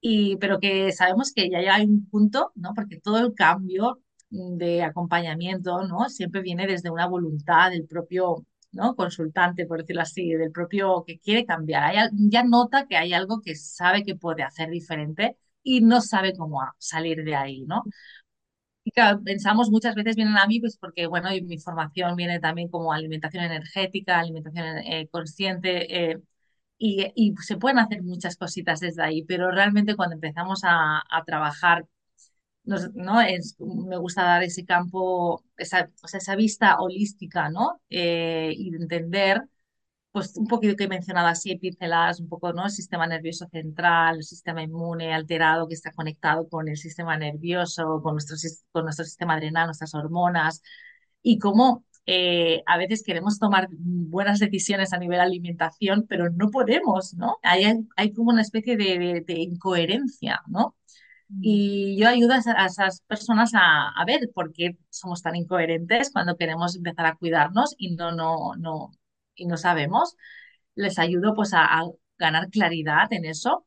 y, pero que sabemos que ya hay un punto, ¿no? Porque todo el cambio de acompañamiento, ¿no? Siempre viene desde una voluntad del propio, ¿no? consultante, por decirlo así, del propio que quiere cambiar. Hay ya nota que hay algo que sabe que puede hacer diferente y no sabe cómo salir de ahí, ¿no? Y claro, pensamos muchas veces vienen a mí, pues porque, bueno, y mi formación viene también como alimentación energética, alimentación eh, consciente, eh, y, y se pueden hacer muchas cositas desde ahí, pero realmente cuando empezamos a, a trabajar, nos- ¿no? Es, me gusta dar ese campo, esa, o sea, esa vista holística, ¿no? Eh, y de entender, pues un poquito que he mencionado así, pinceladas, un poco, ¿no? El sistema nervioso central, el sistema inmune alterado que está conectado con el sistema nervioso, con nuestro, con nuestro sistema adrenal, nuestras hormonas, y cómo eh, a veces queremos tomar buenas decisiones a nivel alimentación, pero no podemos, ¿no? Hay, hay como una especie de, de- de incoherencia, ¿no? Mm. Y yo ayudo a, esa- a esas personas a, a ver por qué somos tan incoherentes cuando queremos empezar a cuidarnos y no, no, no, y no sabemos. Les ayudo pues a, a ganar claridad en eso.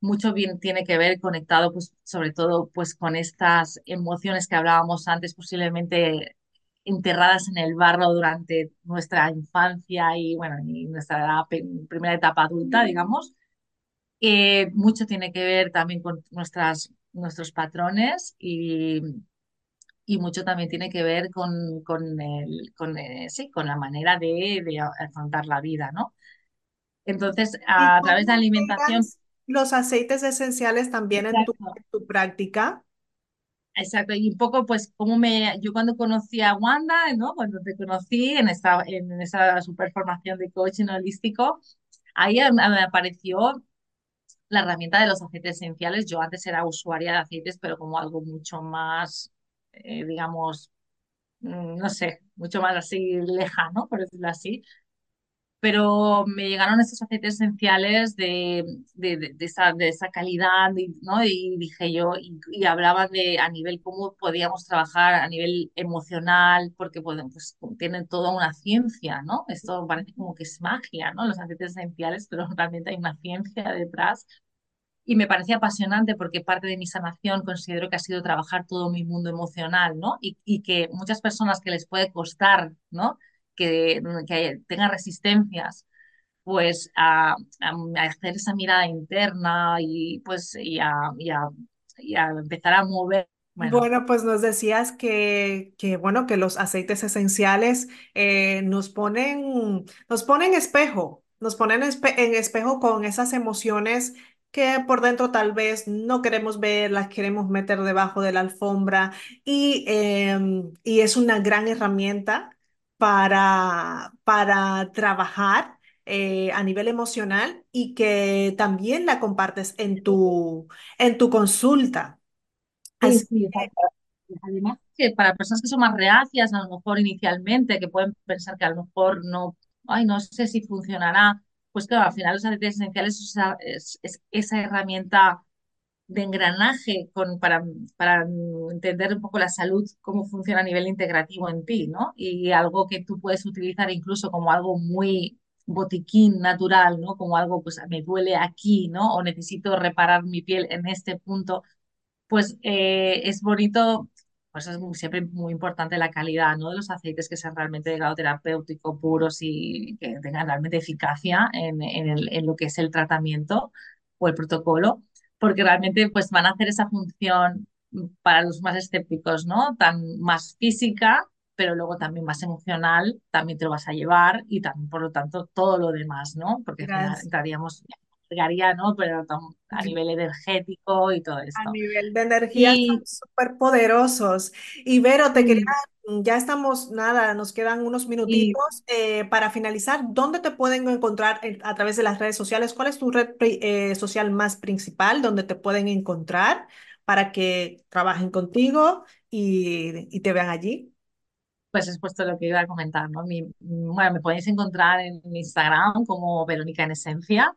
Mucho bien tiene que ver conectado pues sobre todo pues con estas emociones que hablábamos antes, posiblemente enterradas en el barro durante nuestra infancia y bueno, y nuestra edad primera etapa adulta, digamos eh, mucho tiene que ver también con nuestras, nuestros patrones y, y mucho también tiene que ver con, con, el, con, eh, sí, con la manera de, de afrontar la vida, ¿no? Entonces, ¿Y a través de cómo alimentación, los aceites esenciales también en tu, exacto, en tu práctica? exacto, y un poco pues como me, yo cuando conocí a Wanda, ¿no? Cuando te conocí en esta, en esa super formación de coaching holístico, ahí me apareció la herramienta de los aceites esenciales. Yo antes era usuaria de aceites, pero como algo mucho más, eh, digamos, mm, no sé, mucho más así lejano, por decirlo así. Pero me llegaron estos aceites esenciales de, de, de- de esa, esa calidad, ¿no? Y dije yo, y, y hablaban de a nivel cómo podíamos trabajar a nivel emocional, porque pues, tienen toda una ciencia, ¿no? Esto parece como que es magia, ¿no? Los aceites esenciales, pero realmente hay una ciencia detrás y me parece apasionante porque parte de mi sanación considero que ha sido trabajar todo mi mundo emocional, ¿no? Y, y que muchas personas que les puede costar, ¿no? Que, que tengan resistencias, pues a, a- hacer esa mirada interna y pues y a, y a- y a empezar a mover, bueno, Bueno, pues nos decías que, que, bueno, que los aceites esenciales eh, nos ponen, nos ponen espejo, nos ponen espe- en espejo con esas emociones que por dentro tal vez no queremos ver, las queremos meter debajo de la alfombra y, em, y es una gran herramienta para, para trabajar eh, a nivel emocional y que también la compartes en tu, en tu consulta. Sí, Así sí. Además, que para personas que son más reacias, a lo mejor inicialmente, que pueden pensar que a lo mejor no, ay, no sé si funcionará, pues claro, al final los aceites esenciales es, esa- es- es esa herramienta de engranaje para, para entender un poco la salud, cómo funciona a nivel integrativo en ti. Y algo que tú puedes utilizar incluso como algo muy botiquín natural, ¿no? Como algo, pues me duele aquí, ¿no? O necesito reparar mi piel en este punto pues eh, es bonito pues es siempre muy importante la calidad ¿no? de los aceites que sean realmente de grado terapéutico, puros y que tengan realmente eficacia en, lo que es el tratamiento o el protocolo, porque realmente pues, van a hacer esa función para los más escépticos, ¿no? Tan más física, pero luego también más emocional, también te lo vas a llevar y también, por lo tanto, todo lo demás, ¿no? Porque entraríamos llegaría, ¿no? Pero a nivel energético y todo esto. A nivel de energía son súper poderosos. Y Vero, te quería, ya estamos, nada, nos quedan unos minutitos eh, para finalizar. ¿Dónde te pueden encontrar a través de las redes sociales? ¿Cuál es tu red eh, social más principal donde te pueden encontrar para que trabajen contigo y, y te vean allí? Pues es puesto lo que iba a comentar, ¿no? Mi, bueno, me podéis encontrar en Instagram como Verónica en Esencia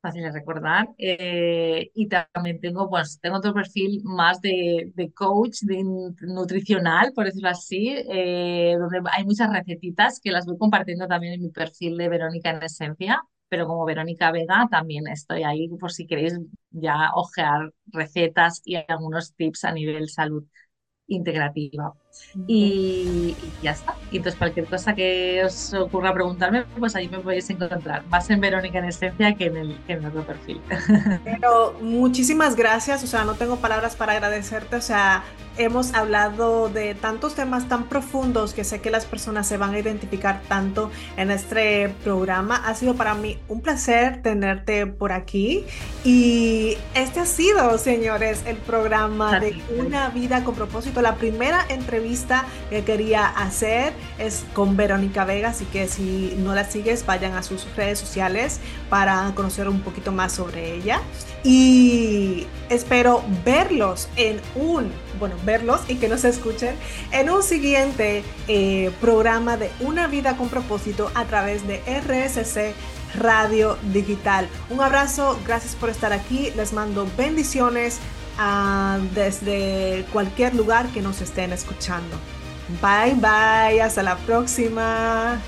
fácil de recordar. Eh, y también tengo, pues, tengo otro perfil más de, de coach, de nutricional, por decirlo así, eh, donde hay muchas recetitas que las voy compartiendo también en mi perfil de Verónica en Esencia, pero como Verónica Vega también estoy ahí por si queréis ya ojear recetas y algunos tips a nivel salud integrativa. Y, ya está. Y entonces cualquier cosa que os ocurra preguntarme, pues ahí me podéis encontrar. Más en Verónica en Esencia que en el, que en otro perfil. Pero muchísimas gracias, o sea, no tengo palabras para agradecerte, o sea, hemos hablado de tantos temas tan profundos que sé que las personas se van a identificar tanto en este programa. Ha sido para mí un placer tenerte por aquí y este ha sido, señores, el programa de Una vida con propósito, la primera entrevista que quería hacer es con Verónica Vega, así que si no la sigues, vayan a sus redes sociales para conocer un poquito más sobre ella. Y espero verlos en un, bueno, verlos y que nos escuchen en un siguiente eh, programa de Una vida con propósito a través de RSC Radio Digital. Un abrazo, gracias por estar aquí, les mando bendiciones ah, desde cualquier lugar que nos estén escuchando. Bye bye, hasta la próxima.